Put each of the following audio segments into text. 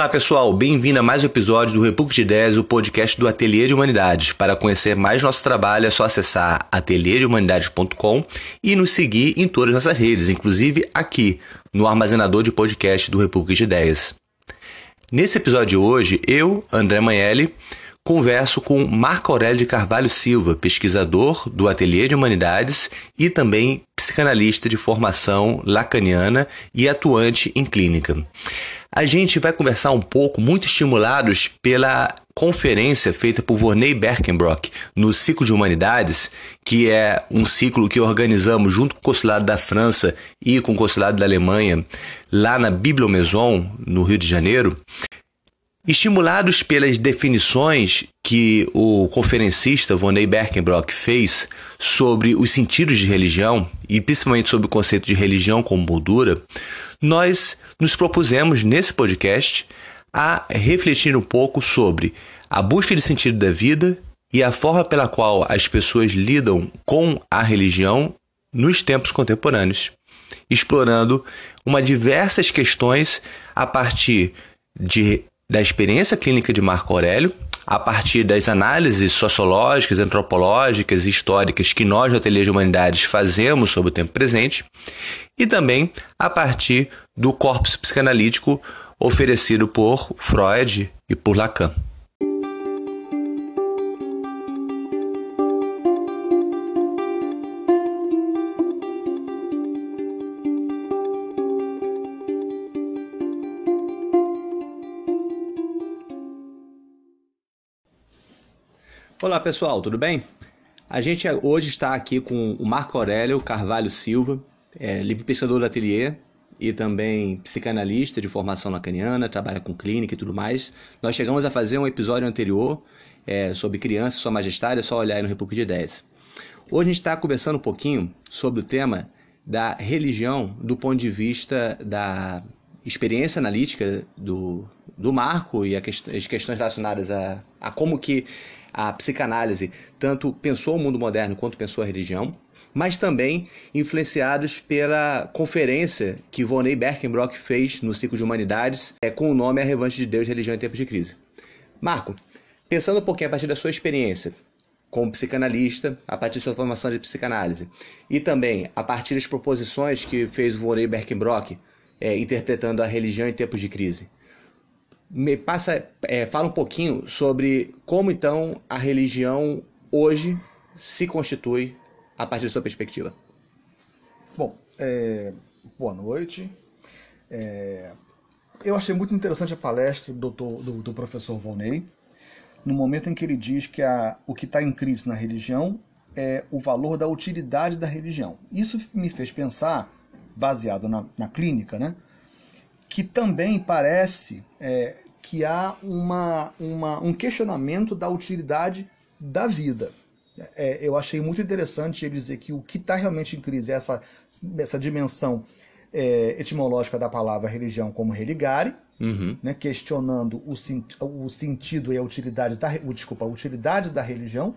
Olá pessoal, bem-vindo a mais um episódio do República de Ideias, o podcast do Ateliê de Humanidades. Para conhecer mais nosso trabalho é só acessar ateliêdehumanidades.com e nos seguir em todas as nossas redes, inclusive aqui no armazenador de podcast do República de Ideias. Nesse episódio de hoje, eu, André Manelli, converso com Marco Aurélio de Carvalho Silva, pesquisador do Ateliê de Humanidades e também psicanalista de formação lacaniana e atuante em clínica. A gente vai conversar um pouco, muito estimulados pela conferência feita por Vorney Berkenbrock no Ciclo de Humanidades, que é um ciclo que organizamos junto com o Consulado da França e com o Consulado da Alemanha, lá na Bibliomaison, no Rio de Janeiro. Estimulados pelas definições que o conferencista Vonei Berkenbrock fez sobre os sentidos de religião, e principalmente sobre o conceito de religião como moldura, nós nos propusemos nesse podcast a refletir um pouco sobre a busca de sentido da vida e a forma pela qual as pessoas lidam com a religião nos tempos contemporâneos, explorando uma diversas questões a partir de, da experiência clínica de Marco Aurélio, a partir das análises sociológicas, antropológicas e históricas que nós, no Ateliê de Humanidades, fazemos sobre o tempo presente, e também a partir do corpus psicanalítico oferecido por Freud e por Lacan. Olá pessoal, tudo bem? A gente hoje está aqui com o Marco Aurélio Carvalho Silva, é, livre pesquisador do ateliê e também psicanalista de formação lacaniana, trabalha com clínica e tudo mais. Nós chegamos a fazer um episódio anterior é, sobre criança e sua majestade, é só olhar aí no República de Ideias. Hoje a gente está conversando um pouquinho sobre o tema da religião do ponto de vista da experiência analítica do, do Marco e que, as questões relacionadas a, a como que a psicanálise tanto pensou o mundo moderno quanto pensou a religião, mas também influenciados pela conferência que Vonei Berkenbrock fez no Ciclo de Humanidades é, com o nome A Revanche de Deus, Religião em Tempos de Crise. Marco, pensando um pouquinho a partir da sua experiência como psicanalista, a partir da sua formação de psicanálise, e também a partir das proposições que fez o Vonei Berkenbrock, é, interpretando a religião em tempos de crise me passa, é, fala um pouquinho sobre como então a religião hoje se constitui a partir da sua perspectiva. Bom, é, boa noite. É, eu achei muito interessante a palestra do, do, do professor Volney, no momento em que ele diz que a, o que está em crise na religião é o valor da utilidade da religião. Isso me fez pensar, baseado na, na clínica, né, que também parece é, que há uma, uma, um questionamento da utilidade da vida. É, eu achei muito interessante ele dizer que o que está realmente em crise é essa, essa dimensão é, etimológica da palavra religião como religare, uhum. né, questionando o, o sentido e a utilidade da, desculpa, a utilidade da religião,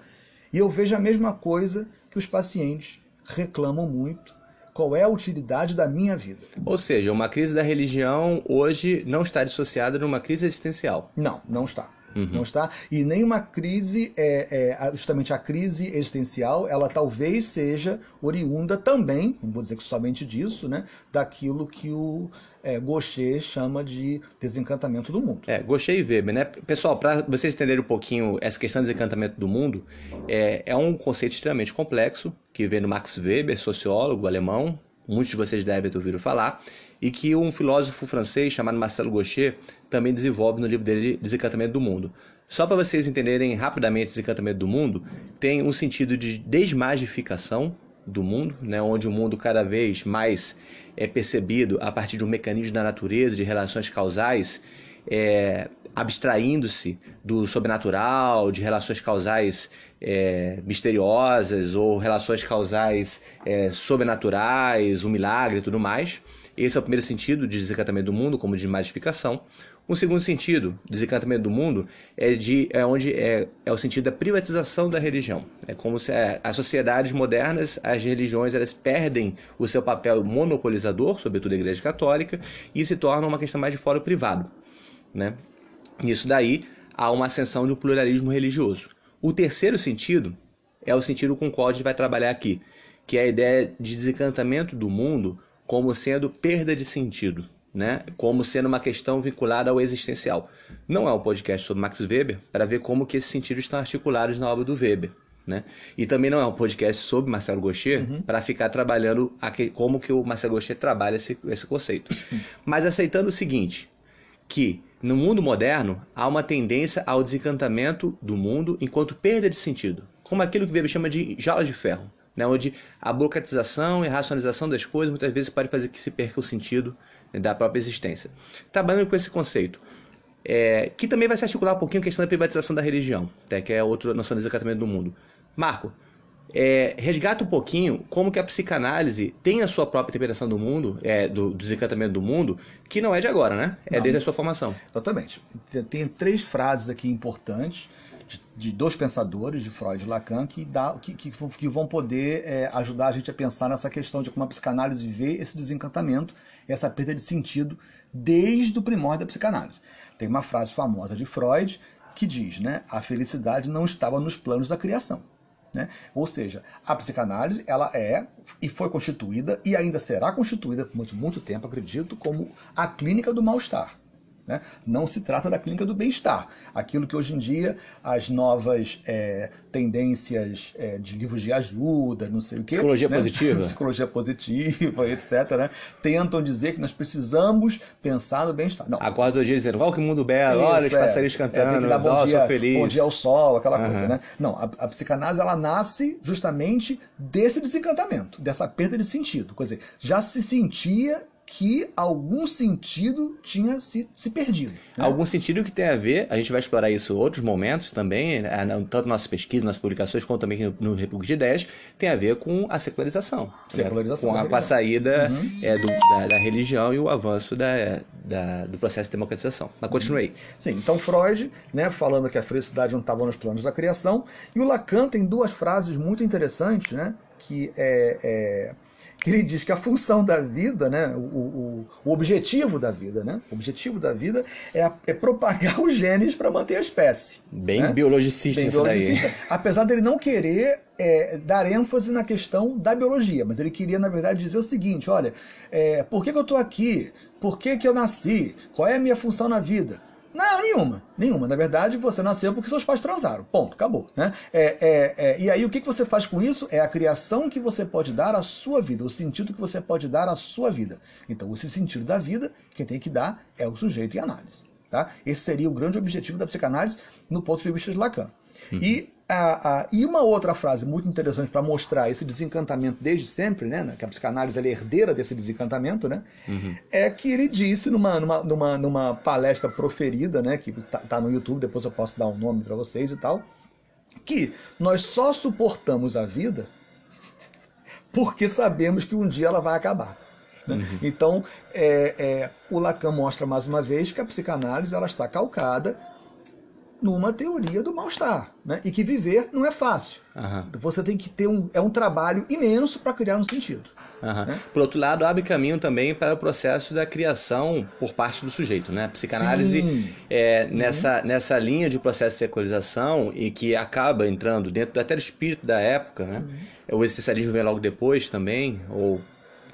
e eu vejo a mesma coisa que os pacientes reclamam muito qual é a utilidade da minha vida. Ou seja, uma crise da religião hoje não está dissociada numa crise existencial. Não, não está. Uhum. Não está? E nenhuma crise, é, é, justamente a crise existencial, ela talvez seja oriunda também, não vou dizer que somente disso, né, daquilo que o é, Gaucher chama de desencantamento do mundo. É, Gaucher e Weber, né? Pessoal, para vocês entenderem um pouquinho essa questão do desencantamento do mundo, é, é um conceito extremamente complexo, que vem do Max Weber, sociólogo alemão, muitos de vocês devem ter ouvido falar, e que um filósofo francês chamado Marcelo Gaucher também desenvolve no livro dele Desencantamento do Mundo. Só para vocês entenderem rapidamente Desencantamento do Mundo, tem um sentido de desmagificação do mundo, né, onde o mundo cada vez mais é percebido a partir de um mecanismo da natureza, de relações causais, é, abstraindo-se do sobrenatural, de relações causais é, misteriosas ou relações causais é, sobrenaturais, um milagre e tudo mais. Esse é o primeiro sentido de desencantamento do mundo, como de magificação. Um segundo sentido, desencantamento do mundo, é, de, é onde é, é o sentido da privatização da religião. É como se as sociedades modernas, as religiões, elas perdem o seu papel monopolizador, sobretudo a Igreja Católica, e se tornam uma questão mais de fora privado. né? Nisso daí há uma ascensão do pluralismo religioso. O terceiro sentido é o sentido com o qual a gente vai trabalhar aqui, que é a ideia de desencantamento do mundo como sendo perda de sentido, né? Como sendo uma questão vinculada ao existencial. Não é um podcast sobre Max Weber para ver como que esses sentidos estão articulados na obra do Weber. Né? E também não é um podcast sobre Marcelo Gaucher uhum. para ficar trabalhando aqui, como que o Marcelo Gaucher trabalha esse, esse conceito. Uhum. Mas aceitando o seguinte, que no mundo moderno há uma tendência ao desencantamento do mundo enquanto perda de sentido, como aquilo que Weber chama de jaula de ferro, né? onde a burocratização e racionalização das coisas muitas vezes pode fazer que se perca o sentido né, da própria existência. Trabalhando com esse conceito, é, que também vai se articular um pouquinho a questão da privatização da religião, né, que é outra noção de desencantamento do mundo. Marco, é, resgata um pouquinho como que a psicanálise tem a sua própria interpretação do mundo, é, do, do desencantamento do mundo, que não é de agora, né? É não, desde a sua formação. Exatamente. Tem três frases aqui importantes de, dois pensadores, de Freud e Lacan, que, dá, que, que, que vão poder é, ajudar a gente a pensar nessa questão de como a psicanálise vê esse desencantamento, essa perda de sentido desde o primórdio da psicanálise. Tem uma frase famosa de Freud que diz, né, a felicidade não estava nos planos da criação. Né? Ou seja, a psicanálise ela é e foi constituída e ainda será constituída por muito, muito tempo, acredito, como a clínica do mal-estar. Né? Não se trata da clínica do bem-estar, aquilo que hoje em dia as novas é, tendências é, de livros de ajuda, não sei o quê. Psicologia né? positiva. Psicologia positiva, etc. Né? Tentam dizer que nós precisamos pensar no bem-estar. Acorda do dia dizendo, olha que mundo belo, Isso, olha os é, passarinhos cantando, é, tem que dar bom, dia, feliz. bom dia ao sol, aquela uhum. coisa. Né? Não, a, a, psicanálise ela nasce justamente desse desencantamento, dessa perda de sentido. Quer dizer, já se sentia que algum sentido tinha se, se perdido. Né? Algum sentido que tem a ver, a gente vai explorar isso em outros momentos também, né? tanto nossas pesquisas, nas publicações, quanto também no, no República de Ideias, tem a ver com a secularização. Né? Secularização. Né? Com, a, com a saída uhum. é, do, da, da, religião e o avanço da, da, do processo de democratização. Mas continue aí. Sim, então Freud, né, falando que a felicidade não estava nos planos da criação, e o Lacan tem duas frases muito interessantes, né, que é, é que ele diz que a função da vida, né, o, o, o objetivo da vida, né, o objetivo da vida é, é propagar os genes para manter a espécie. Bem né? biologicista Bem biologicista. Daí. Apesar dele não querer é, dar ênfase na questão da biologia, mas ele queria, na verdade, dizer o seguinte, olha, é, por que, que eu estou aqui? Por que, que eu nasci? Qual é a minha função na vida? Não, nenhuma. Nenhuma. Na verdade, você nasceu porque seus pais transaram. Ponto, acabou. Né? É, é, é, e aí, o que, você faz com isso? É a criação que você pode dar à sua vida, o sentido que você pode dar à sua vida. Então, esse sentido da vida, quem tem que dar é o sujeito em análise. Tá? Esse seria o grande objetivo da psicanálise no ponto de vista de Lacan. Uhum. E a, a, e uma outra frase muito interessante para mostrar esse desencantamento desde sempre, né, que a psicanálise é herdeira desse desencantamento, né, uhum. é que ele disse numa, numa, numa, numa palestra proferida, né, que está tá no YouTube, depois eu posso dar um nome para vocês e tal, que nós só suportamos a vida porque sabemos que um dia ela vai acabar. Né? Uhum. Então, é, é, o Lacan mostra mais uma vez que a psicanálise ela está calcada numa teoria do mal-estar, né? E que viver não é fácil. Uhum. Você tem que ter um é um trabalho imenso para criar um sentido. Uhum. Né? Por outro lado, abre caminho também para o processo da criação por parte do sujeito, né? A psicanálise é, uhum. nessa, nessa linha de processo de secularização e que acaba entrando dentro até do espírito da época, né? Uhum. O existencialismo vem logo depois também, ou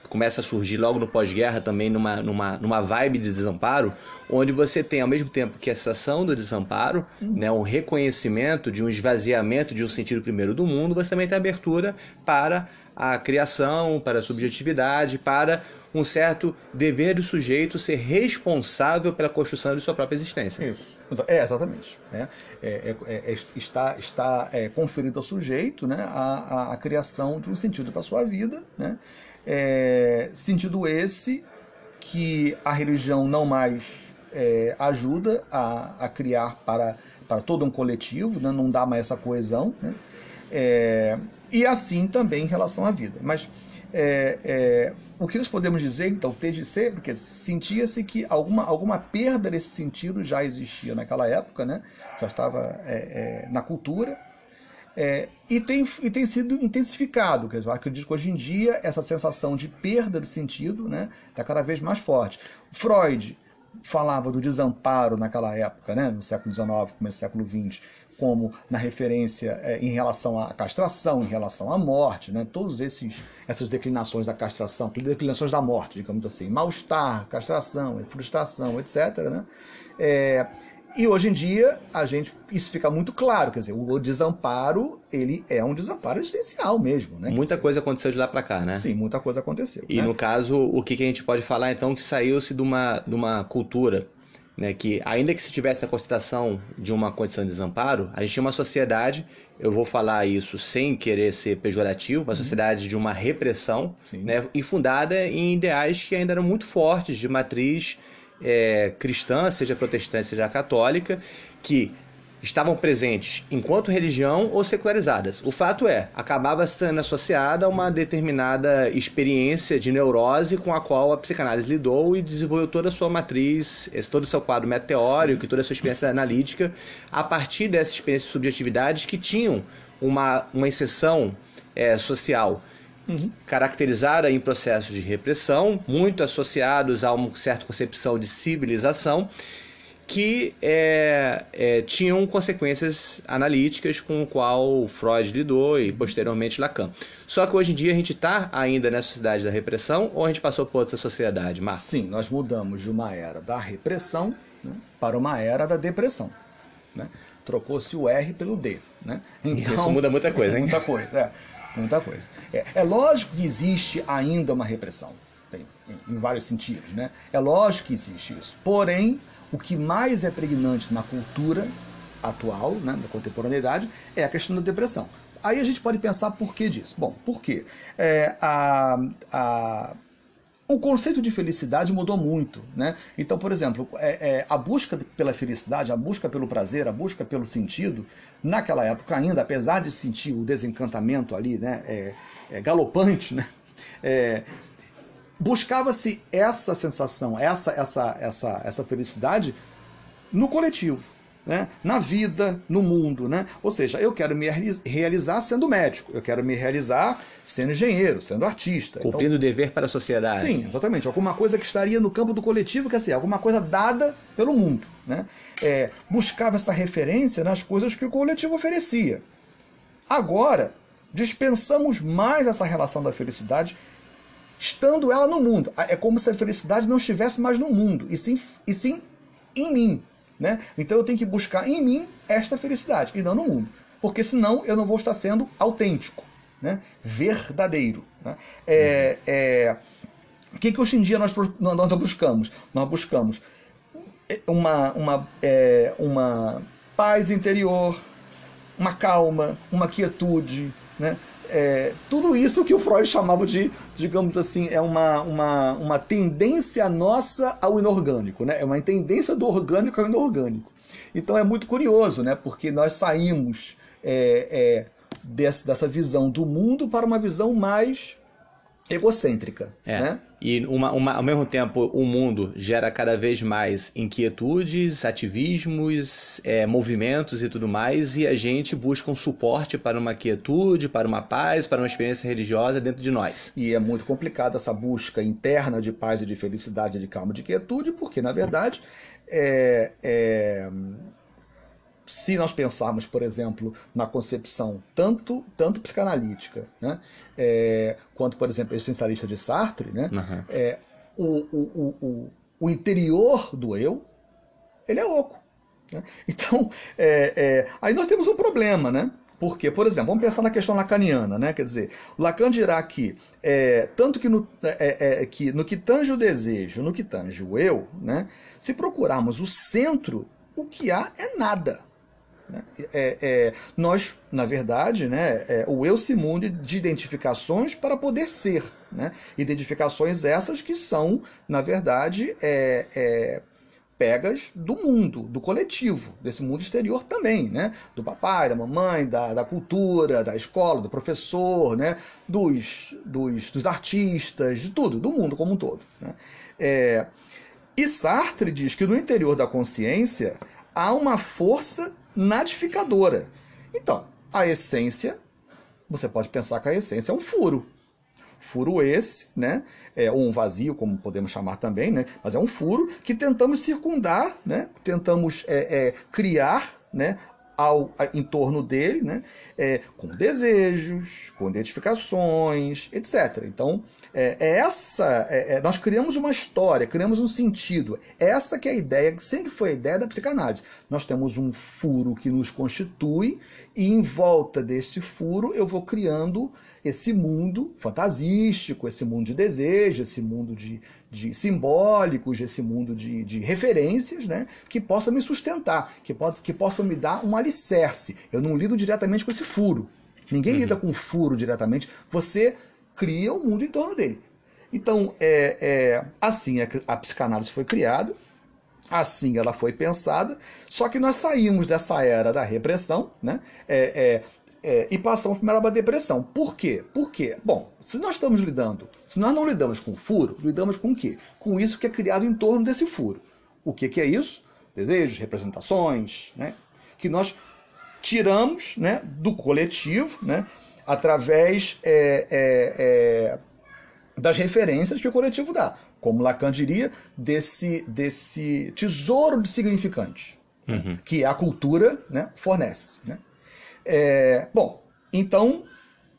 começa a surgir logo no pós-guerra também numa, numa, numa vibe de desamparo, onde você tem ao mesmo tempo que a sensação do desamparo, né, um reconhecimento de um esvaziamento de um sentido primeiro do mundo, você também tem abertura para a criação, para a subjetividade, para um certo dever do sujeito ser responsável pela construção de sua própria existência. Isso. É, exatamente. É, é, é, é está está é, conferido ao sujeito né, a, a, a, criação de um sentido para a sua vida, né, é, sentido esse que a religião não mais é, ajuda a, a, criar para, para todo um coletivo, né? não dá mais essa coesão. Né? É, e assim também em relação à vida. Mas é, é, o que nós podemos dizer, então, desde sempre, que sentia-se que alguma, alguma perda desse sentido já existia naquela época, né? já estava é, na cultura, é, e, tem, e tem sido intensificado. Quer dizer, eu acredito que hoje em dia essa sensação de perda do sentido está né, tá cada vez mais forte. Freud falava do desamparo naquela época, né, no século XIX, começo do século XX, como na referência é, em relação à castração, em relação à morte, né? todos esses essas declinações da castração, declinações da morte, digamos assim, mal-estar, castração, frustração, etc. Né? É, e hoje em dia a gente isso fica muito claro, quer dizer, o desamparo ele é um desamparo existencial mesmo, né? Muita coisa aconteceu de lá para cá, né? Sim, muita coisa aconteceu. E né? no caso, o que, que a gente pode falar então que saiu-se de uma, de uma cultura né, que ainda que se tivesse a constatação de uma condição de desamparo, a gente tinha uma sociedade, eu vou falar isso sem querer ser pejorativo, uma uhum. sociedade de uma repressão, né, e fundada em ideais que ainda eram muito fortes, de matriz é, cristã, seja protestante, seja católica, que estavam presentes enquanto religião ou secularizadas. O fato é, acabava sendo associada a uma determinada experiência de neurose com a qual a psicanálise lidou e desenvolveu toda a sua matriz, todo o seu quadro meteórico, toda a sua experiência analítica, a partir dessas experiências de subjetividades que tinham uma, uma exceção é, social. Uhum. caracterizada em processos de repressão, muito associados a uma certa concepção de civilização, que é, é, tinham consequências analíticas com o qual Freud lidou e posteriormente Lacan. Só que hoje em dia a gente está ainda nessa sociedade da repressão ou a gente passou por outra sociedade, Marco? Sim, nós mudamos de uma era da repressão né, para uma era da depressão. Né? Trocou-se o R pelo D. Né? Então, Isso muda muita coisa, hein? Muita coisa, é. Muita coisa. É, é lógico que existe ainda uma repressão. Em, em vários sentidos, né? É lógico que existe isso. Porém, o que mais é pregnante na cultura atual, né, da contemporaneidade, é a questão da depressão. Aí a gente pode pensar por que disso. Bom, por quê? É, a, a, o conceito de felicidade mudou muito. Né? Então, por exemplo, é, é, a busca pela felicidade, a busca pelo prazer, a busca pelo sentido, naquela época ainda, apesar de sentir o desencantamento ali, né, é, é galopante, né, é, buscava-se essa sensação, essa, essa, essa, essa felicidade no coletivo. Né? na vida, no mundo. Né? Ou seja, eu quero me realizar sendo médico, eu quero me realizar sendo engenheiro, sendo artista. Cumprindo então, o dever para a sociedade. Sim, exatamente. Alguma coisa que estaria no campo do coletivo, que assim, alguma coisa dada pelo mundo. Né? É, buscava essa referência nas coisas que o coletivo oferecia. Agora, dispensamos mais essa relação da felicidade estando ela no mundo. É como se a felicidade não estivesse mais no mundo, e sim, e sim em mim. Né? Então eu tenho que buscar em mim esta felicidade, e não no mundo. Porque senão eu não vou estar sendo autêntico, né? verdadeiro. Né? É, é... O que, que hoje em dia nós, nós buscamos? Nós buscamos uma, uma, é, uma paz interior, uma calma, uma quietude, né? É, tudo isso que o Freud chamava de, digamos assim, é uma, uma, uma tendência nossa ao inorgânico, né? é uma tendência do orgânico ao inorgânico. Então é muito curioso, né? porque nós saímos é, é, desse, dessa visão do mundo para uma visão mais egocêntrica. É. Né? E uma, uma, ao mesmo tempo, o mundo gera cada vez mais inquietudes, ativismos, é, movimentos e tudo mais, e a gente busca um suporte para uma quietude, para uma paz, para uma experiência religiosa dentro de nós. E é muito complicado essa busca interna de paz e de felicidade, de calma, de quietude, porque, na verdade, é, é se nós pensarmos, por exemplo, na concepção tanto, tanto psicanalítica, né, é, quanto, por exemplo, existencialista de Sartre, né, uhum. é, o, o, o, o interior do eu, ele é oco. Né? Então, é, é, aí nós temos um problema, né? Porque, por exemplo, vamos pensar na questão lacaniana, né? Quer dizer, Lacan dirá que é, tanto que no, é, é, que no que tange o desejo, no que tange o eu, né? Se procurarmos o centro, o que há é nada. É, é, nós, na verdade, né, é, o eu se munde de identificações para poder ser. Né? Identificações essas que são, na verdade, é, é, pegas do mundo, do coletivo, desse mundo exterior também, né? do papai, da mamãe, da, da cultura, da escola, do professor, né? dos, dos, dos artistas, de tudo, do mundo como um todo. Né? É, e Sartre diz que no interior da consciência há uma força natificadora. Então, a essência, você pode pensar que a essência é um furo. Furo esse, né? É, ou um vazio, como podemos chamar também, né? Mas é um furo que tentamos circundar, né? Tentamos é, é, criar, né? Ao, a, em torno dele, né? É, com desejos, com identificações, etc. Então, é, é essa, é, é, nós criamos uma história, criamos um sentido. Essa que é a ideia, que sempre foi a ideia da psicanálise. Nós temos um furo que nos constitui e em volta desse furo eu vou criando esse mundo fantasístico, esse mundo de desejos, esse mundo de, de simbólicos, esse mundo de, de referências, né, que possa me sustentar, que, pode, que possa me dar um alicerce. Eu não lido diretamente com esse furo. Ninguém uhum. lida com furo diretamente. Você cria o um mundo em torno dele. Então, é, é, assim a, a psicanálise foi criada, assim ela foi pensada, só que nós saímos dessa era da repressão né, é, é, é e passamos primeiro para a depressão. Por quê? Por quê? Bom, se nós estamos lidando, se nós não lidamos com furo, lidamos com o quê? Com isso que é criado em torno desse furo. O que, que é isso? Desejos, representações, né, que nós tiramos né, do coletivo, né, através é, é, é, das referências que o coletivo dá. Como Lacan diria, desse, desse tesouro de significantes uhum. que a cultura né, fornece. Né? É, bom, então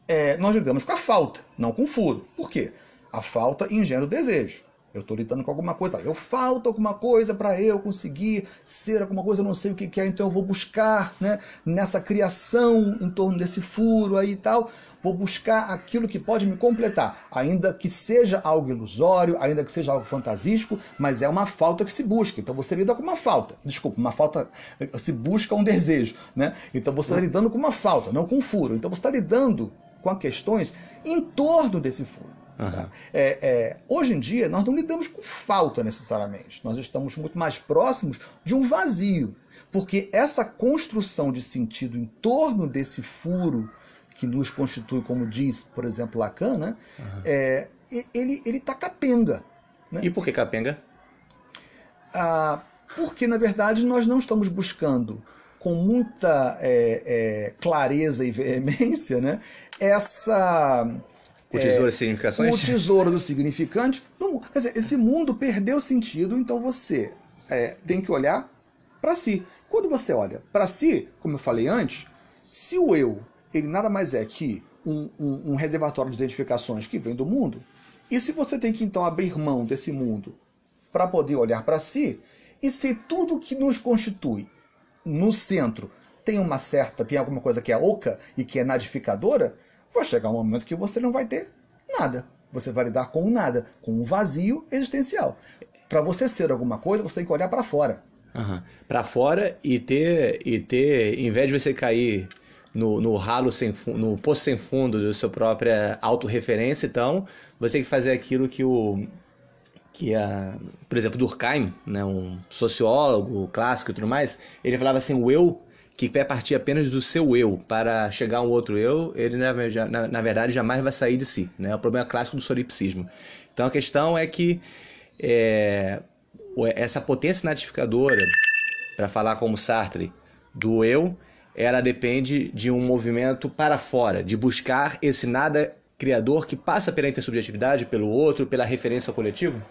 é, nós lidamos com a falta, não com o furo. Por quê? A falta engenha o desejo. Eu estou lidando com alguma coisa, eu falta alguma coisa para eu conseguir ser alguma coisa, eu não sei o que, é, então eu vou buscar né, nessa criação em torno desse furo aí e tal, vou buscar aquilo que pode me completar, ainda que seja algo ilusório, ainda que seja algo fantasístico, mas é uma falta que se busca. Então você lida com uma falta, desculpa, uma falta, se busca um desejo, né? Então você está lidando com uma falta, não com um furo. Então você está lidando com questões em torno desse furo. Uhum. É, é, hoje em dia, nós não lidamos com falta necessariamente. Nós estamos muito mais próximos de um vazio. Porque essa construção de sentido em torno desse furo que nos constitui, como diz, por exemplo, Lacan, né? Uhum. É, ele está capenga. Né? E por que capenga? Ah, porque, na verdade, nós não estamos buscando com muita é, é, clareza e veemência né, essa o tesouro é, significações? O tesouro do significante. Não, quer dizer, esse mundo perdeu sentido, então você é, tem que olhar para si. Quando você olha para si, como eu falei antes, se o eu ele nada mais é que um, um, um reservatório de identificações que vem do mundo, e se você tem que então abrir mão desse mundo para poder olhar para si, e se tudo que nos constitui no centro tem uma certa, tem alguma coisa que é oca e que é nadificadora, vai chegar um momento que você não vai ter nada. Você vai lidar com nada, com um vazio existencial. Para você ser alguma coisa, você tem que olhar para fora. Uhum. Para fora e ter, e ter, em vez de você cair no, no ralo sem no poço sem fundo da sua própria autorreferência, então, você tem que fazer aquilo que o que a, por exemplo, Durkheim, né, um sociólogo clássico e tudo mais, ele falava assim, o eu que quer partir apenas do seu eu para chegar a um outro eu, ele na, na, na verdade jamais vai sair de si. Né? É o problema clássico do solipsismo. Então a questão é que é, essa potência natificadora, para falar como Sartre, do eu, ela depende de um movimento para fora, de buscar esse nada criador que passa pela intersubjetividade, pelo outro, pela referência ao coletivo?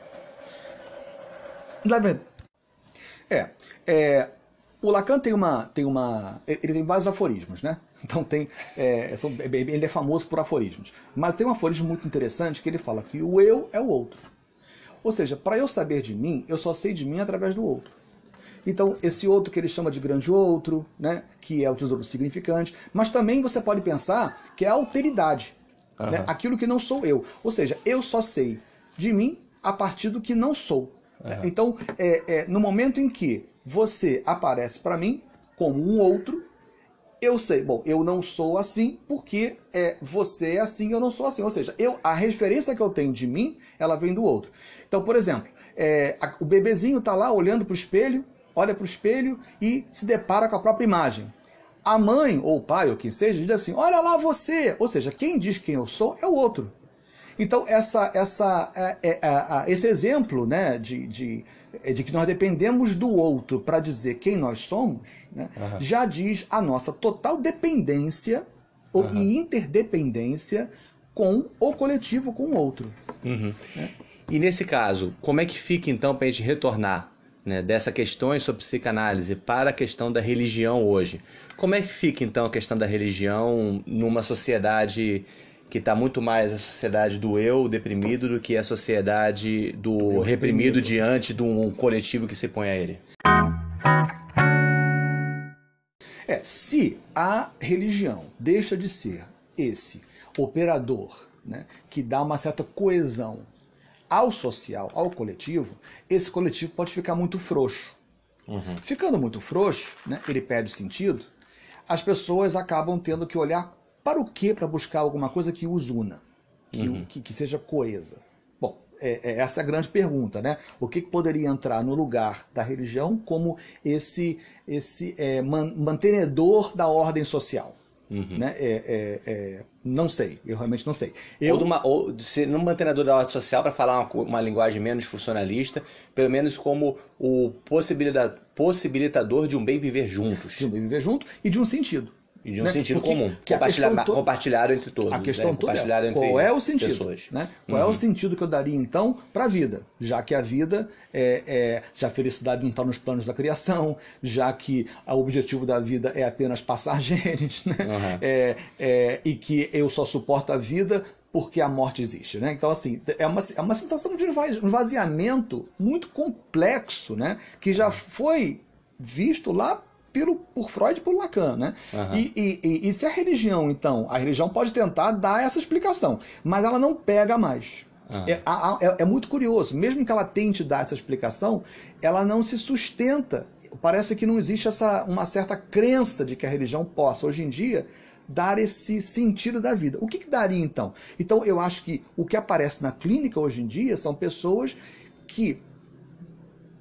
É, é, o Lacan tem uma, tem uma. Ele tem vários aforismos, né? Então tem. É, ele é famoso por aforismos. Mas tem um aforismo muito interessante que ele fala que o eu é o outro. Ou seja, para eu saber de mim, eu só sei de mim através do outro. Então, esse outro que ele chama de grande outro, né, que é o tesouro significante, mas também você pode pensar que é a alteridade, uhum. né, aquilo que não sou eu. Ou seja, eu só sei de mim a partir do que não sou. Uhum. Então, é, é, no momento em que você aparece para mim como um outro. Eu sei, bom, eu não sou assim porque é, você é assim, eu não sou assim. Ou seja, eu, a referência que eu tenho de mim, ela vem do outro. Então, por exemplo, é, a, o bebezinho está lá olhando para o espelho, olha para o espelho e se depara com a própria imagem. A mãe ou o pai ou quem seja diz assim: Olha lá você. Ou seja, quem diz quem eu sou é o outro. Então, essa, essa, é, é, é esse exemplo né, de, de é de que nós dependemos do outro para dizer quem nós somos, né, uhum. já diz a nossa total dependência uhum. e interdependência com o coletivo, com o outro. Uhum. Né? E nesse caso, como é que fica então para a gente retornar né, dessa questões sobre psicanálise para a questão da religião hoje? Como é que fica então a questão da religião numa sociedade que está muito mais a sociedade do eu deprimido do que a sociedade do reprimido diante de um coletivo que se põe a ele? É, se a religião deixa de ser esse operador né, que dá uma certa coesão ao social, ao coletivo, esse coletivo pode ficar muito frouxo. Uhum. Ficando muito frouxo, né, ele perde sentido, as pessoas acabam tendo que olhar para o que para buscar alguma coisa que os una, que, uhum. que, que, seja coesa. Bom, é, é, essa é a grande pergunta, né? O que, que poderia entrar no lugar da religião como esse, esse é, man, mantenedor da ordem social? Uhum. Né? É, é, é, não sei, eu realmente não sei. Eu... Ou, uma, ou ser num mantenedor da ordem social, para falar uma, uma, linguagem menos funcionalista, pelo menos como o possibilitador de um bem viver juntos. De um bem viver junto e de um sentido. E de um né? sentido Porque, comum, compartilhado, to... compartilhado entre todos. A questão né? toda é, qual é o sentido? Pessoas. Né? Qual uhum. é o uhum. sentido que eu daria então para a vida? Já que a vida, é, é já a felicidade não está nos planos da criação, já que o objetivo da vida é apenas passar genes, né? Uhum. É, é, e que eu só suporto a vida porque a morte existe, né? Então, assim, é uma, é uma sensação de esvaziamento muito complexo, né? Que já foi visto lá pelo, por Freud e por Lacan, né? Uhum. E, e, e, se a religião, então, a religião pode tentar dar essa explicação, mas ela não pega mais. Uhum. É, é, é, muito curioso, mesmo que ela tente dar essa explicação, ela não se sustenta. Parece que não existe essa, uma certa crença de que a religião possa, hoje em dia, dar esse sentido da vida. O que, que daria então? Então, eu acho que o que aparece na clínica hoje em dia são pessoas que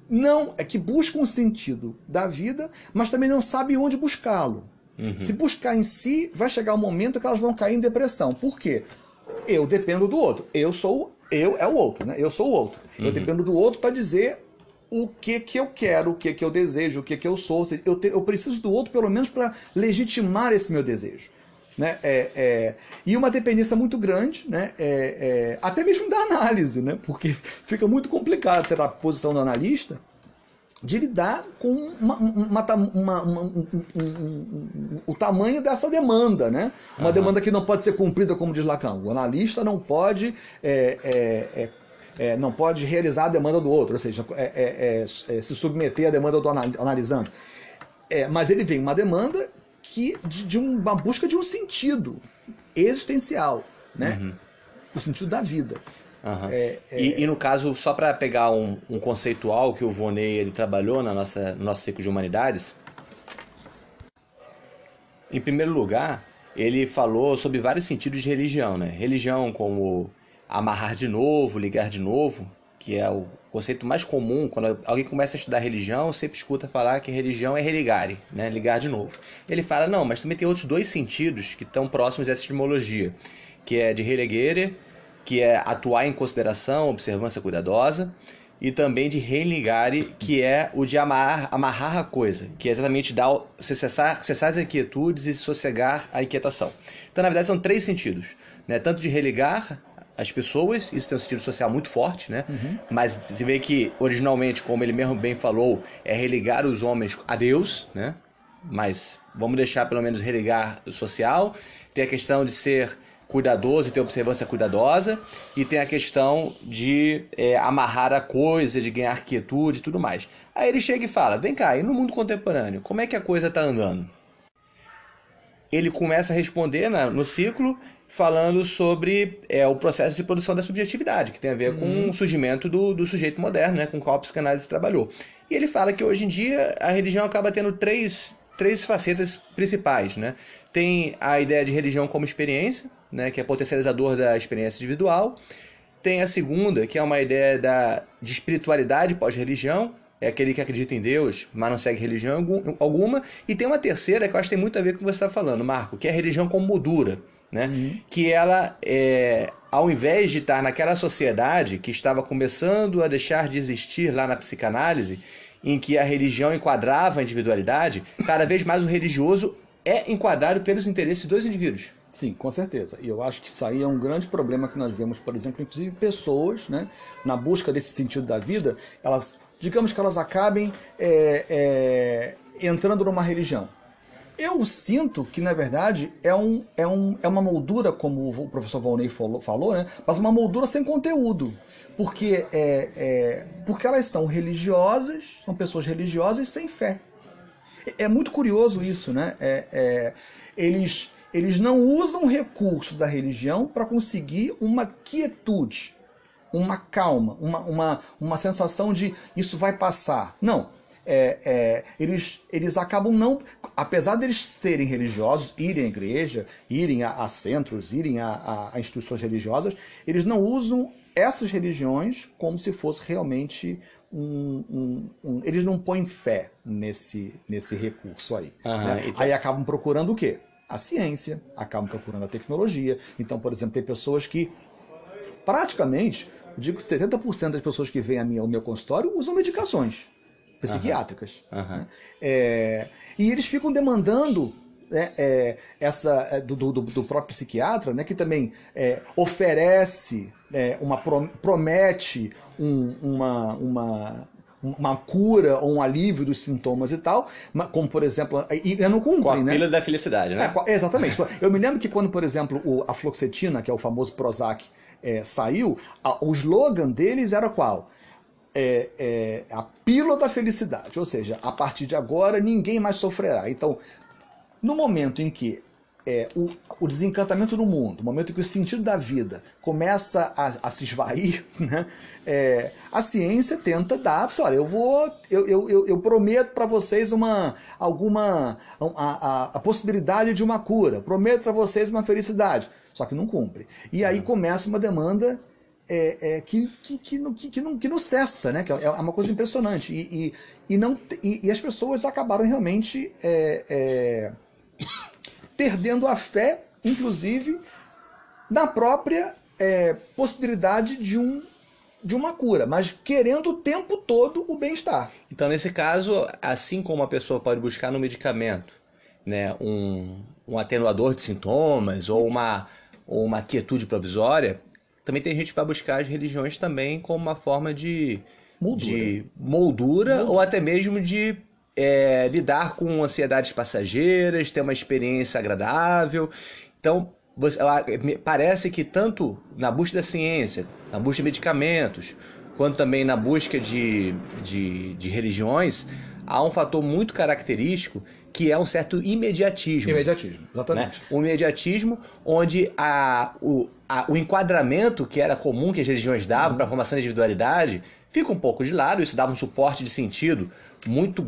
não é que buscam o sentido da vida, mas também não sabem onde buscá-lo. Uhum. Se buscar em si, vai chegar um momento que elas vão cair em depressão. Por quê? Eu dependo do outro. Eu sou eu é o outro, né? Eu sou o outro. Uhum. Eu dependo do outro para dizer o que que eu quero, o que que eu desejo, o que que eu sou. Eu, te, eu preciso do outro pelo menos para legitimar esse meu desejo. Né? É, é, e uma dependência muito grande, né? É, é, até mesmo da análise, né? porque fica muito complicado ter a posição do analista de lidar com uma, uma, uma, um, um, o tamanho dessa demanda, né? Uma uhum. demanda que não pode ser cumprida como diz Lacan. O analista não pode é, é, é, não pode realizar a demanda do outro, ou seja, se submeter à demanda do analisando. mas ele tem uma demanda que de, de, uma busca de um sentido existencial, né? Uhum. O sentido da vida. Uhum. É, é... E, e, no caso, só para pegar um, um, conceitual que o Vonei ele trabalhou na nossa, no nosso ciclo de humanidades, em primeiro lugar, ele falou sobre vários sentidos de religião, né? Religião como amarrar de novo, ligar de novo, que é o conceito mais comum quando alguém começa a estudar religião, sempre escuta falar que religião é religare, né? ligar de novo. Ele fala, não, mas também tem outros dois sentidos que estão próximos dessa etimologia, que é de relegere, que é atuar em consideração, observância cuidadosa, e também de religare, que é o de amarrar, amarrar a coisa, que é exatamente dar, cessar, cessar as inquietudes e sossegar a inquietação. Então, na verdade, são três sentidos. Né? Tanto de religar as pessoas, isso tem um sentido social muito forte, né? Uhum. Mas se vê que originalmente, como ele mesmo bem falou, é religar os homens a Deus, né? Mas vamos deixar pelo menos religar o social. Tem a questão de ser cuidadoso e ter observância cuidadosa, e tem a questão de é, amarrar a coisa, de ganhar quietude e tudo mais. Aí ele chega e fala: vem cá, e no mundo contemporâneo, como é que a coisa está andando? Ele começa a responder na, no ciclo falando sobre é, o processo de produção da subjetividade, que tem a ver com uhum. o surgimento do, do sujeito moderno, né, com o qual a psicanálise trabalhou. E ele fala que hoje em dia a religião acaba tendo três, três facetas principais. Né? Tem a ideia de religião como experiência, né, que é potencializador da experiência individual. Tem a segunda, que é uma ideia da, de espiritualidade pós-religião, é aquele que acredita em Deus, mas não segue religião alguma. E tem uma terceira que eu acho que tem muito a ver com o que você está falando, Marco, que é a religião como moldura né? Uhum. Que ela, é, ao invés de estar naquela sociedade que estava começando a deixar de existir lá na psicanálise, em que a religião enquadrava a individualidade, cada vez mais o religioso é enquadrado pelos interesses dos indivíduos. Sim, com certeza. E eu acho que isso aí é um grande problema que nós vemos, por exemplo, inclusive pessoas, né, na busca desse sentido da vida, elas, digamos que elas acabem é, é, entrando numa religião. Eu sinto que, na verdade, é, um, é, um, é uma moldura, como o professor Volney falou, falou né, mas uma moldura sem conteúdo. Porque, é, é, porque elas são religiosas, são pessoas religiosas sem fé. É muito curioso isso, né? É, é, eles, eles não usam recurso da religião para conseguir uma quietude, uma calma, uma, uma, uma sensação de isso vai passar. Não. É, é, eles, eles acabam não. Apesar deles serem religiosos, irem à igreja, irem a, a centros, irem a, a, a, instituições religiosas, eles não usam essas religiões como se fosse realmente um, um, um, eles não põem fé nesse, nesse recurso aí. Uhum, né? então... Aí acabam procurando o quê? A ciência, acabam procurando a tecnologia. Então, por exemplo, tem pessoas que praticamente, digo que 70% das pessoas que vêm ao meu consultório usam medicações psiquiátricas. Uhum. Né? É, e eles ficam demandando né, é, essa é, do, do, do, próprio psiquiatra, né, que também é, oferece é, uma promete um, uma, uma, uma cura ou um alívio dos sintomas e tal, como por exemplo, e eu não cumpre, Com a né? pílula da felicidade, né? É, exatamente. eu me lembro que quando, por exemplo, o, a fluoxetina, que é o famoso Prozac, é, saiu, a, o slogan deles era qual? É, é, a pílula da felicidade, ou seja, a partir de agora ninguém mais sofrerá. Então, no momento em que é, o, o, desencantamento do mundo, o momento em que o sentido da vida começa a, a se esvair, né? É, a ciência tenta dar, olha, eu vou, eu, eu, eu prometo para vocês uma alguma a, a, a, possibilidade de uma cura, prometo para vocês uma felicidade, só que não cumpre. E aí começa uma demanda é, é, que, que, que, não, que, que, não, que não cessa, né? Que é uma coisa impressionante. E, e, e não, e, e as pessoas acabaram realmente é, é perdendo a fé, inclusive, na própria é, possibilidade de, um, de uma cura, mas querendo o tempo todo o bem-estar. Então, nesse caso, assim como a pessoa pode buscar no medicamento né, um, um atenuador de sintomas ou uma, ou uma quietude provisória, também tem gente que vai buscar as religiões também como uma forma de moldura, de moldura, moldura. ou até mesmo de é, lidar com ansiedades passageiras, ter uma experiência agradável. Então, você, parece que tanto na busca da ciência, na busca de medicamentos, quanto também na busca de, de, de religiões, há um fator muito característico que é um certo imediatismo. Imediatismo, exatamente. Né? Um imediatismo onde a, o, a, o enquadramento que era comum que as religiões davam para a formação da individualidade fica um pouco de lado, isso dava um suporte de sentido muito,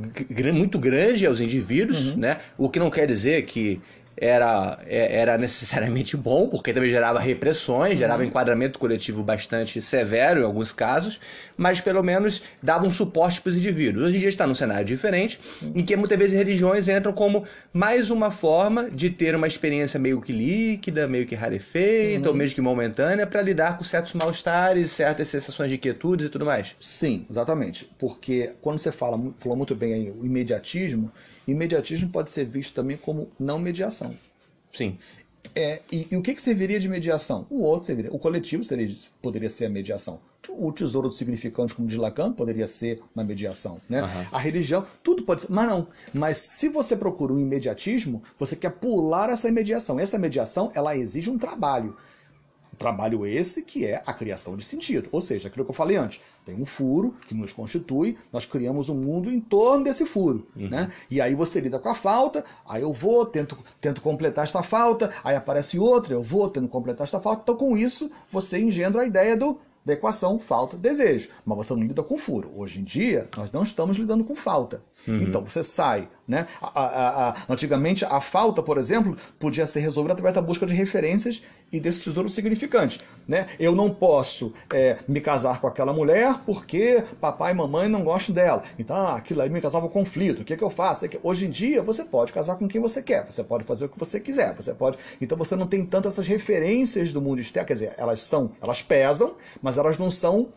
muito grande aos indivíduos, uhum. né? O que não quer dizer que era, é, era necessariamente bom, porque também gerava repressões, gerava uhum. enquadramento coletivo bastante severo em alguns casos, mas pelo menos dava um suporte para os indivíduos. Hoje em dia está num cenário diferente, uhum. em que muitas vezes religiões entram como mais uma forma de ter uma experiência meio que líquida, meio que rarefeita, uhum. ou mesmo que momentânea, para lidar com certos mal-estares, certas sensações de quietudes e tudo mais. Sim, exatamente. Porque quando você fala, falou muito bem aí, o imediatismo, Imediatismo pode ser visto também como não mediação. Sim. É, e, e, o que, que serviria de mediação? O outro serviria. O coletivo seria, poderia ser a mediação. O tesouro do significante, como diz Lacan, poderia ser uma mediação. Né? Uhum. A religião, tudo pode ser. Mas não. Mas se você procura um imediatismo, você quer pular essa mediação. Essa mediação, ela exige um trabalho. Trabalho esse que é a criação de sentido. Ou seja, aquilo que eu falei antes. Tem um furo que nos constitui, nós criamos um mundo em torno desse furo. Uhum. Né? E aí você lida com a falta, aí eu vou, tento, tento completar esta falta, aí aparece outra, eu vou, tento completar esta falta. Então, com isso, você engendra a ideia do da equação falta-desejo. Mas você não lida com furo. Hoje em dia, nós não estamos lidando com falta. Uhum. Então você sai. Né? A, a, a, antigamente, a falta, por exemplo, podia ser resolvida através da busca de referências e desse tesouro significante. Né? Eu não posso é, me casar com aquela mulher porque papai e mamãe não gostam dela. Então, ah, aquilo aí me casava com conflito. O que, é que eu faço? É que hoje em dia, você pode casar com quem você quer. Você pode fazer o que você quiser. Você pode. Então, você não tem tanto essas referências do mundo externo. Quer dizer, elas são, elas pesam, mas elas não são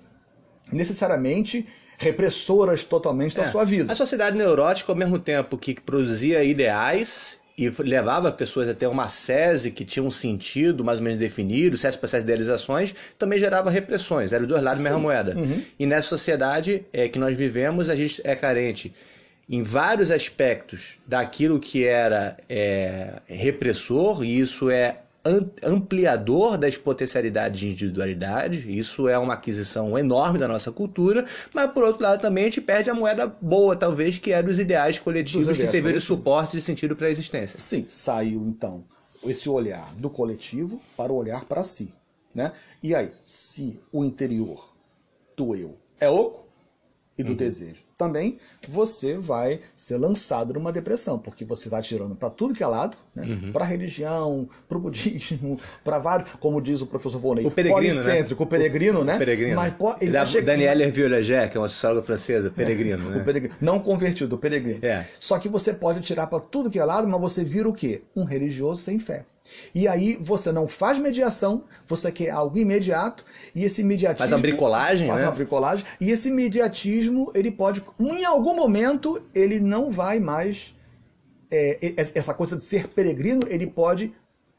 necessariamente repressoras totalmente é. da sua vida. A sociedade neurótica, ao mesmo tempo que produzia ideais e levava pessoas até uma sese que tinha um sentido mais ou menos definido, certos processos de idealizações, também gerava repressões, eram dois lados da mesma moeda. Uhum. E nessa sociedade é, que nós vivemos, a gente é carente em vários aspectos daquilo que era é, repressor, e isso é ampliador das potencialidades de individualidade, isso é uma aquisição enorme da nossa cultura, mas por outro lado também a gente perde a moeda boa, talvez, que é dos ideais coletivos dos que serviram de suporte de sentido para a existência. Sim, saiu então esse olhar do coletivo para o olhar para si. Né? E aí, se o interior do eu é oco, e do uhum. desejo. Também você vai ser lançado numa depressão, porque você está tirando para tudo que é lado, né? Uhum. para religião, para o budismo, para vários, como diz o professor Volney, o peregrino, né? o peregrino, o, né? O peregrino. Mas ele da, che... Danielle Hervieux-Leger, que é uma socióloga francesa, peregrino, é, né? peregrino. Não convertido, o peregrino. É. Só que você pode tirar para tudo que é lado, mas você vira o quê? Um religioso sem fé. E aí você não faz mediação, você quer algo imediato, e esse imediatismo... Faz uma bricolagem, faz né? uma bricolagem, e esse imediatismo, ele pode, em algum momento, ele não vai mais... É, essa coisa de ser peregrino, ele pode,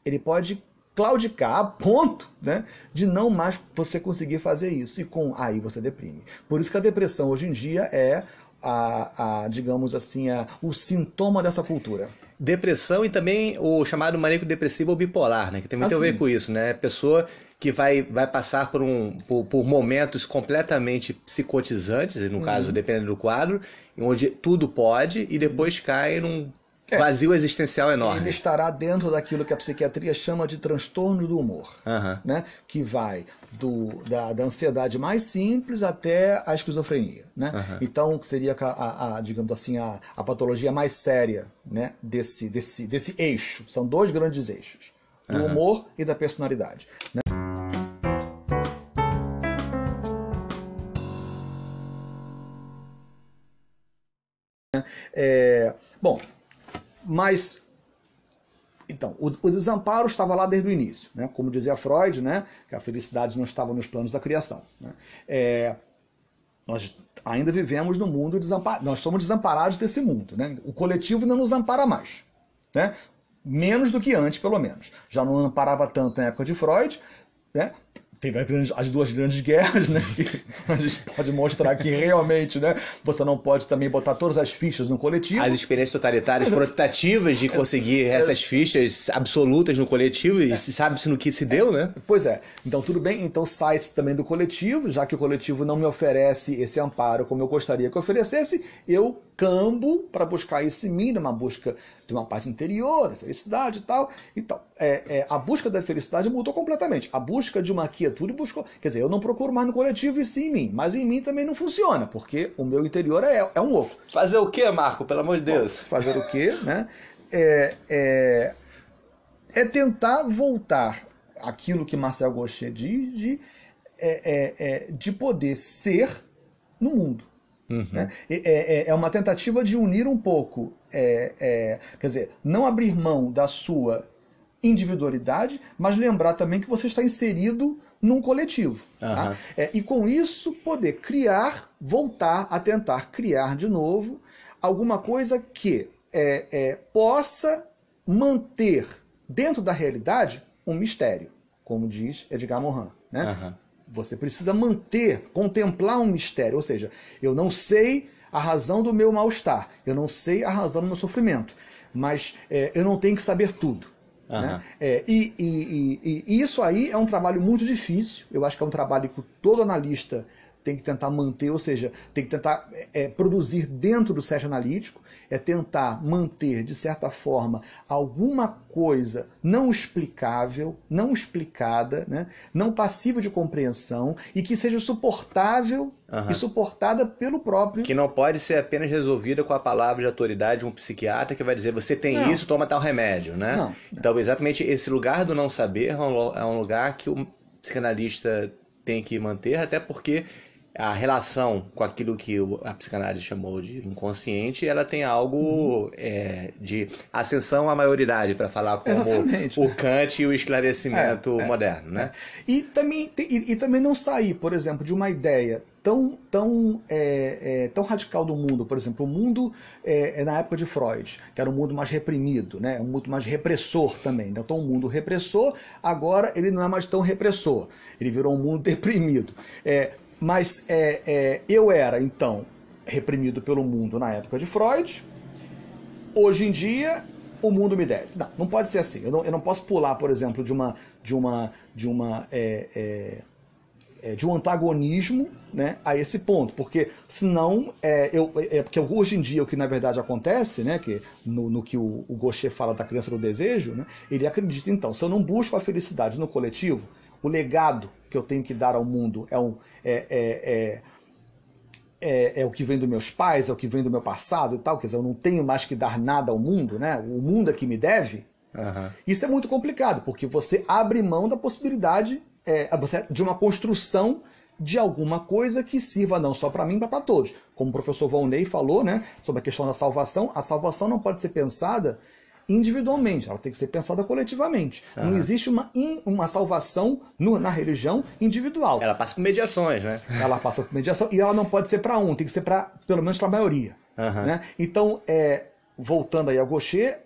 ele pode claudicar a ponto né, de não mais você conseguir fazer isso. E com aí você deprime. Por isso que a depressão hoje em dia é a, a digamos assim, a, o sintoma dessa cultura. Depressão e também o chamado maníaco depressivo ou bipolar, né? Que tem muito assim. a ver com isso, né? Pessoa que vai, vai passar por, um, por, por momentos completamente psicotizantes, e no uhum. caso, dependendo do quadro, onde tudo pode, e depois cai num é. Vazio existencial enorme. Ele estará dentro daquilo que a psiquiatria chama de transtorno do humor, uhum. né? que vai do, da, da, ansiedade mais simples até a esquizofrenia. Né? Uhum. Então, seria, a, a, digamos assim, a, a patologia mais séria né? desse, desse, desse eixo. São dois grandes eixos, do uhum. humor e da personalidade. Né? Mas, então, o, o, desamparo estava lá desde o início, né? como dizia Freud, né? que a felicidade não estava nos planos da criação. Né? É, nós ainda vivemos no mundo desamparado, nós somos desamparados desse mundo. Né? O coletivo não nos ampara mais. Né? Menos do que antes, pelo menos. Já não amparava tanto na época de Freud, né? Teve as duas grandes guerras, né? Que a gente pode mostrar que realmente, né? Você não pode também botar todas as fichas no coletivo. As experiências totalitárias foram tentativas de conseguir essas fichas absolutas no coletivo e sabe-se no que se deu, né? Pois é. Então tudo bem. Então sites também do coletivo, já que o coletivo não me oferece esse amparo como eu gostaria que oferecesse, eu cambo para buscar isso em mim, numa busca de uma paz interior, da felicidade e tal. Então, é, é, a busca da felicidade mudou completamente. A busca de uma quietude buscou. Quer dizer, eu não procuro mais no coletivo e sim em mim. Mas em mim também não funciona, porque o meu interior é, é um outro. Fazer o que, Marco? Pelo amor de Deus. Bom, fazer o quê, né? É, é, é tentar voltar aquilo que Marcel Gaucher diz de, é, é, é, de poder ser no mundo. Uhum. Né? É, é, é, uma tentativa de unir um pouco, é, é, quer dizer, não abrir mão da sua individualidade, mas lembrar também que você está inserido num coletivo. Uhum. Tá? É, e com isso poder criar, voltar a tentar criar de novo alguma coisa que é, possa manter dentro da realidade um mistério, como diz Edgar Morin. Né? Uhum. Você precisa manter, contemplar um mistério. Ou seja, eu não sei a razão do meu mal-estar, eu não sei a razão do meu sofrimento, mas é, eu não tenho que saber tudo. Uhum. Né? É, e, e, e, e, isso aí é um trabalho muito difícil. Eu acho que é um trabalho que todo analista tem que tentar manter, ou seja, tem que tentar é, produzir dentro do set analítico é tentar manter, de certa forma, alguma coisa não explicável, não explicada, né? não passível de compreensão e que seja suportável uhum. e suportada pelo próprio. Que não pode ser apenas resolvida com a palavra de autoridade de um psiquiatra que vai dizer você tem não. isso, toma tal remédio. Né? Não, não. Então, exatamente esse lugar do não saber é um é lugar que o psicanalista tem que manter, até porque a relação com aquilo que a psicanálise chamou de inconsciente, ela tem algo uhum. é, de ascensão à maioridade, para falar como Exatamente. o Kant e o esclarecimento é, é, moderno. Né? É. E, também, e, e, também não sair, por exemplo, de uma ideia tão, tão, é, é, tão radical do mundo, por exemplo, o mundo é, na época de Freud, que era um mundo mais reprimido, né? um mundo mais repressor também. Então, um mundo repressor, agora ele não é mais tão repressor, ele virou um mundo deprimido. É, mas é, é, eu era, então, reprimido pelo mundo na época de Freud. Hoje em dia, o mundo me deve. Não, não pode ser assim. Eu não, eu não posso pular, por exemplo, de uma de uma de uma é, é, é de um antagonismo, né, a esse ponto, porque senão é, eu é porque hoje em dia o que na verdade acontece, né, que no, no que o, o Gaucher fala da criança do desejo, né, ele acredita então, se eu não busco a felicidade no coletivo, o legado que eu tenho que dar ao mundo é, um, é, é, é, é, o que vem dos meus pais, é o que vem do meu passado e tal, quer dizer, eu não tenho mais que dar nada ao mundo, né? O mundo é que me deve. Uhum. Isso é muito complicado, porque você abre mão da possibilidade é, de uma construção de alguma coisa que sirva não só para mim, mas para todos. Como o professor Volney falou, né, sobre a questão da salvação, a salvação não pode ser pensada individualmente, ela tem que ser pensada coletivamente. Uhum. Não existe uma, uma salvação no, na religião individual. Ela passa por mediações, né? Ela passa por mediação e ela não pode ser para um, tem que ser para pelo menos para a maioria. Uhum. Né? Então, é, voltando aí a Gaucher,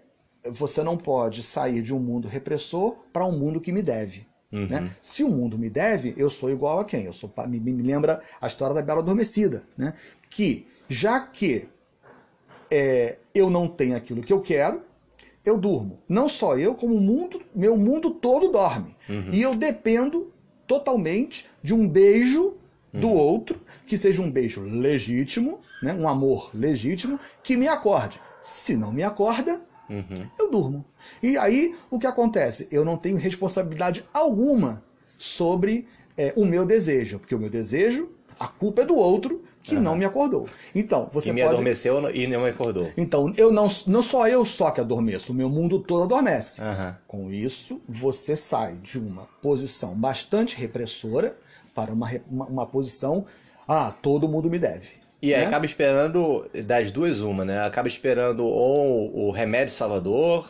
você não pode sair de um mundo repressor para um mundo que me deve. Uhum. Né? Se o mundo me deve, eu sou igual a quem? Eu sou me, me lembra a história da Bela Adormecida, né? que já que é, eu não tenho aquilo que eu quero, eu durmo. Não só eu, como o mundo, meu mundo todo dorme. Uhum. E eu dependo totalmente de um beijo do uhum. outro, que seja um beijo legítimo, né, um amor legítimo, que me acorde. Se não me acorda, uhum. eu durmo. E aí o que acontece? Eu não tenho responsabilidade alguma sobre é, o meu desejo, porque o meu desejo, a culpa é do outro que uhum. não me acordou. Então, você que me pode... adormeceu e não me acordou. Então, eu não, não só eu só que adormeço, o meu mundo todo adormece. Uhum. Com isso, você sai de uma posição bastante repressora para uma, uma, uma posição, ah, todo mundo me deve. E aí, né? acaba esperando das duas uma, né? Acaba esperando ou o remédio salvador,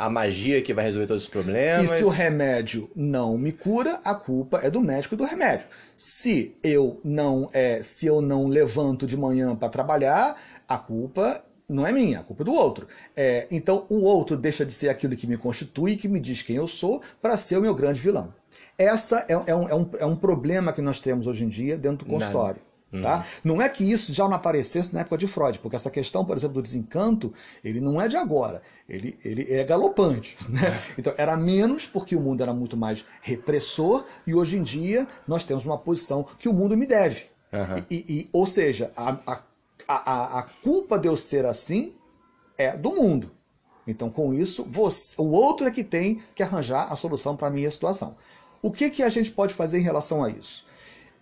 a magia que vai resolver todos os problemas. E se o remédio não me cura, a culpa é do médico do remédio. Se eu não é, se eu não levanto de manhã para trabalhar, a culpa não é minha, a culpa é do outro. É, então o outro deixa de ser aquilo que me constitui, que me diz quem eu sou, para ser o meu grande vilão. Essa é, é, um, é, um, é um problema que nós temos hoje em dia dentro do consultório. Tá? Uhum. Não é que isso já não aparecesse na época de Freud, porque essa questão, por exemplo, do desencanto, ele não é de agora, ele, ele é galopante. Né? Então era menos porque o mundo era muito mais repressor e hoje em dia nós temos uma posição que o mundo me deve. Uhum. E, e, ou seja, a, a, a, a culpa de eu ser assim é do mundo. Então, com isso, você, o outro é que tem que arranjar a solução para a minha situação. O que, que a gente pode fazer em relação a isso?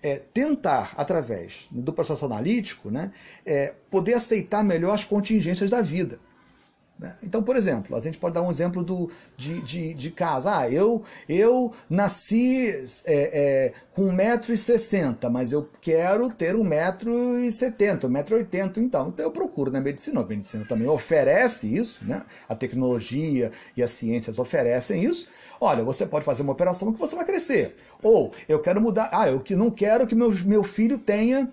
É, tentar, através do processo analítico, né, é, poder aceitar melhor as contingências da vida. Né? Então, por exemplo, a gente pode dar um exemplo do, de, de, de caso. Ah, eu, eu nasci é, é, com 1,60m, mas eu quero ter 1,70m, 1,80m. Então, então eu procuro na medicina. A medicina também oferece isso, né? a tecnologia e as ciências oferecem isso. Olha, você pode fazer uma operação que você vai crescer. Ou eu quero mudar. Ah, eu que não quero que meu, meu filho tenha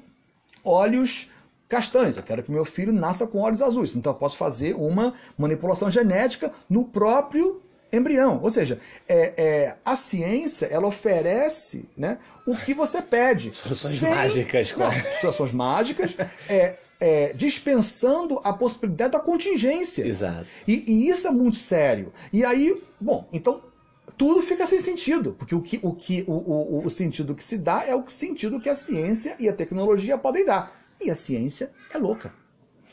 olhos castanhos. Eu quero que meu filho nasça com olhos azuis. Então eu posso fazer uma manipulação genética no próprio embrião. Ou seja, é, é, a ciência ela oferece né, o que você pede. Soluções sem... mágicas. Não, soluções mágicas. É, é, dispensando a possibilidade da contingência. Exato. E, e, isso é muito sério. E aí, bom, então tudo fica sem sentido, porque o, que, o, que, o, o, o sentido que se dá é o sentido que a ciência e a tecnologia podem dar. E a ciência é louca.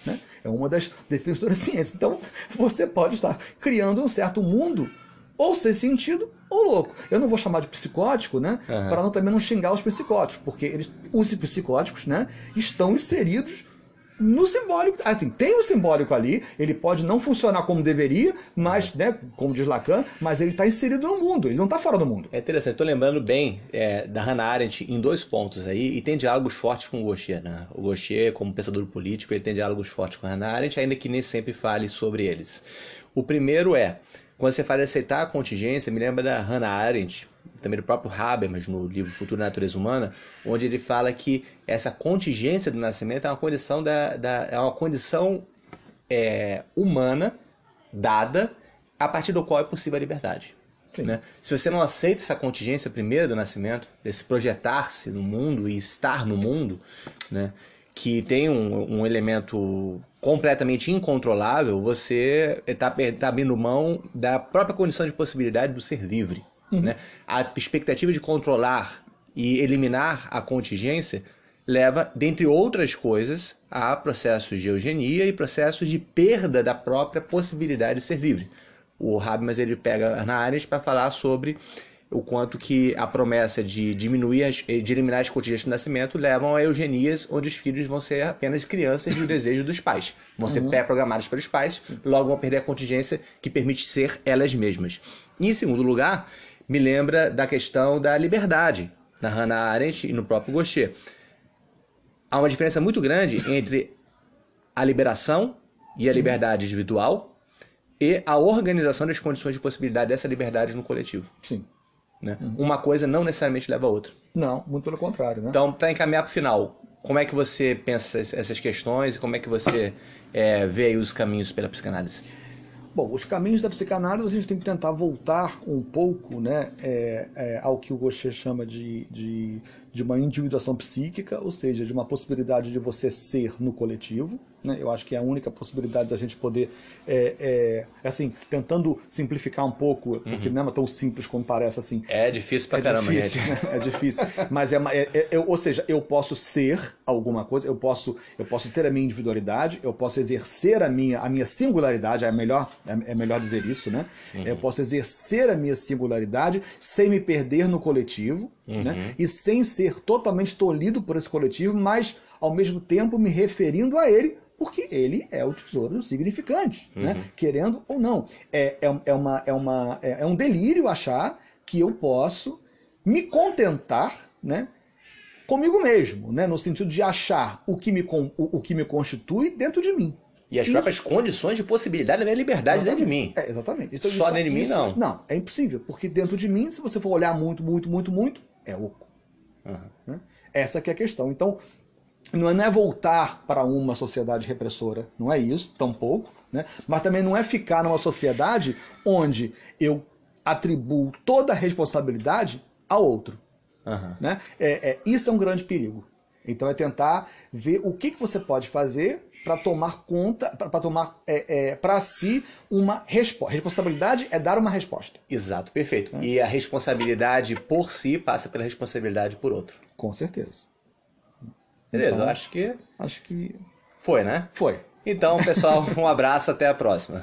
Né? É uma das definições da ciência. Então, você pode estar criando um certo mundo, ou ser sentido, ou louco. Eu não vou chamar de psicótico, né? Uhum. Para não, também não xingar os psicóticos, porque eles, os psicóticos né, estão inseridos no simbólico. Assim, tem o simbólico ali, ele pode não funcionar como deveria, mas, né, como diz Lacan, mas ele está inserido no mundo, ele não está fora do mundo. É interessante, estou lembrando bem é, da Hannah Arendt em dois pontos aí, e tem diálogos fortes com o Gaucher, né? O Gaucher, como pensador político, ele tem diálogos fortes com a Hannah Arendt, ainda que nem sempre fale sobre eles. O primeiro é, quando você fala de aceitar a contingência, me lembra da Hannah Arendt, também do próprio Habermas no livro Futuro da Natureza Humana, onde ele fala que essa contingência do nascimento é uma condição, da, da é uma condição é, humana dada a partir do qual é possível a liberdade. Né? Se você não aceita essa contingência primeiro do nascimento, desse projetar-se no mundo e estar no mundo, né? que tem um, um elemento completamente incontrolável, você está tá abrindo mão da própria condição de possibilidade do ser livre. Uhum. Né? A expectativa de controlar e eliminar a contingência leva, dentre outras coisas, a processos de eugenia e processos de perda da própria possibilidade de ser livre. O Habermas ele pega na Arendt para falar sobre o quanto que a promessa de diminuir, as, de eliminar as contingências de nascimento levam a eugenias onde os filhos vão ser apenas crianças do desejo dos pais. Vão ser uhum. pré-programados pelos pais, logo vão perder a contingência que permite ser elas mesmas. E, em segundo lugar, me lembra da questão da liberdade, na Hannah Arendt e no próprio Gaucher. Há uma diferença muito grande entre a liberação e a liberdade individual e a organização das condições de possibilidade dessa liberdade no coletivo. Sim. Né? Uhum. Uma coisa não necessariamente leva a outra. Não, muito pelo contrário. Né? Então, para encaminhar para o final, como é que você pensa essas questões e como é que você é, vê os caminhos pela psicanálise? Bom, os caminhos da psicanálise a gente tem que tentar voltar um pouco né, é, é, ao que o Gaucher chama de, de, de uma individuação psíquica, ou seja, de uma possibilidade de você ser no coletivo. Né? Eu acho que é a única possibilidade da gente poder, é, é, assim, tentando simplificar um pouco, porque uhum. não é tão simples como parece assim. É difícil pra é caramba, difícil, gente. É difícil. Mas é, é, é, ou seja, eu posso ser alguma coisa, eu posso, eu posso ter a minha individualidade, eu posso exercer a minha, a minha singularidade, é melhor, é, melhor dizer isso, né? Uhum. Eu posso exercer a minha singularidade sem me perder no coletivo, né? uhum. né? E sem ser totalmente tolhido por esse coletivo, mas ao mesmo tempo me referindo a ele porque ele é o tesouro significante, né? uhum. né? querendo ou não. É, é, é, uma, é, uma, é, é um delírio achar que eu posso me contentar né, comigo mesmo, né, no sentido de achar o que me, o, o que me constitui dentro de mim. E as isso. próprias condições de possibilidade da minha liberdade exatamente. dentro de mim. É, exatamente. Então, Só isso, dentro de mim, não. Não, é impossível. Porque dentro de mim, se você for olhar muito, muito, muito, muito, é oco. Uhum. Essa que é a questão. Então, não é, não é voltar para uma sociedade repressora, não é isso, tampouco, né? mas também não é ficar numa sociedade onde eu atribuo toda a responsabilidade ao outro. Uhum. Né? É, é, isso é um grande perigo. Então é tentar ver o que, que você pode fazer para tomar conta, para tomar é, é, para si uma resposta. Responsabilidade é dar uma resposta. Exato, perfeito. É. E a responsabilidade por si passa pela responsabilidade por outro. Com certeza. Beleza, então, acho que. Acho que. Foi, né? Foi. Então, pessoal, um abraço, até a próxima.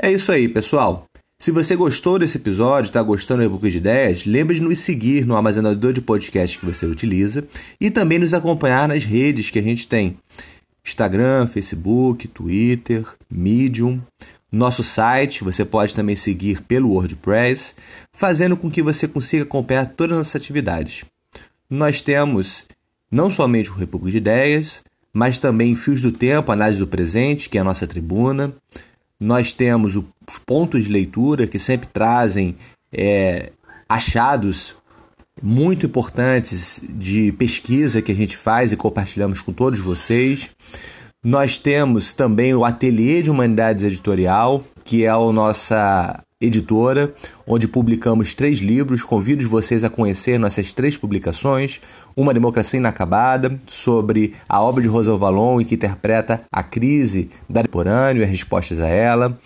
É isso aí, pessoal. Se você gostou desse episódio, está gostando do Rebook de Ideias, lembre de nos seguir no armazenador de podcast que você utiliza e também nos acompanhar nas redes que a gente tem: Instagram, Facebook, Twitter, Medium. Nosso site você pode também seguir pelo WordPress, fazendo com que você consiga acompanhar todas as nossas atividades. Nós temos não somente o República de Ideias, mas também Fios do Tempo, Análise do Presente, que é a nossa tribuna. Nós temos os pontos de leitura que sempre trazem é, achados muito importantes de pesquisa que a gente faz e compartilhamos com todos vocês. Nós temos também o Ateliê de Humanidades Editorial, que é a nossa editora, onde publicamos três livros. Convido vocês a conhecer nossas três publicações: Uma Democracia Inacabada, sobre a obra de Rosa Valon e que interpreta a crise da contemporânea e as respostas a ela.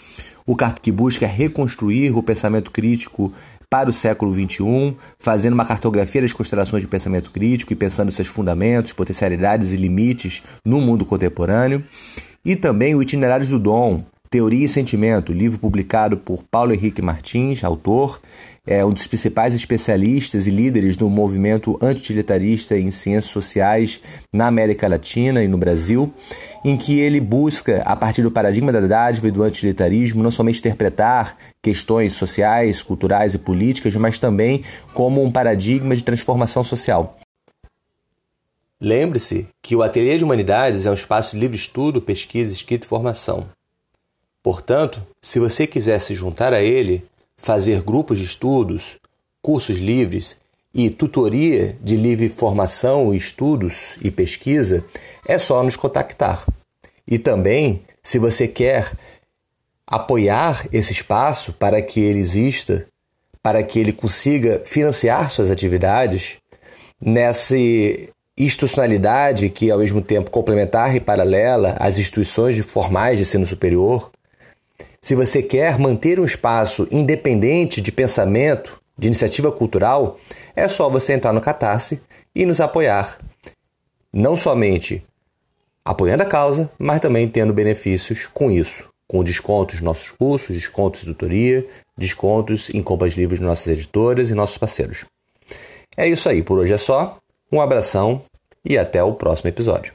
O Carto que busca reconstruir o pensamento crítico para o século XXI, fazendo uma cartografia das constelações de pensamento crítico e pensando seus fundamentos, potencialidades e limites no mundo contemporâneo. E também o Itinerários do Dom, Teoria e Sentimento, livro publicado por Paulo Henrique Martins, autor, é um dos principais especialistas e líderes do movimento antitilitarista em ciências sociais na América Latina e no Brasil, em que ele busca, a partir do paradigma da dádiva e do antilitarismo, não somente interpretar questões sociais, culturais e políticas, mas também como um paradigma de transformação social. Lembre-se que o Ateliê de Humanidades é um espaço de livre estudo, pesquisa, escrita e formação. Portanto, se você quiser se juntar a ele, fazer grupos de estudos, cursos livres e tutoria de livre formação, estudos e pesquisa, é só nos contactar. E também, se você quer apoiar esse espaço para que ele exista, para que ele consiga financiar suas atividades, nessa institucionalidade que ao mesmo tempo complementar e paralela às instituições formais de ensino superior, se você quer manter um espaço independente de pensamento, de iniciativa cultural, é só você entrar no Catarse e nos apoiar. Não somente apoiando a causa, mas também tendo benefícios com isso, com descontos nos nossos cursos, descontos de tutoria, descontos em compras livres de nossas editoras e nossos parceiros. É isso aí, por hoje é só. Um abração e até o próximo episódio.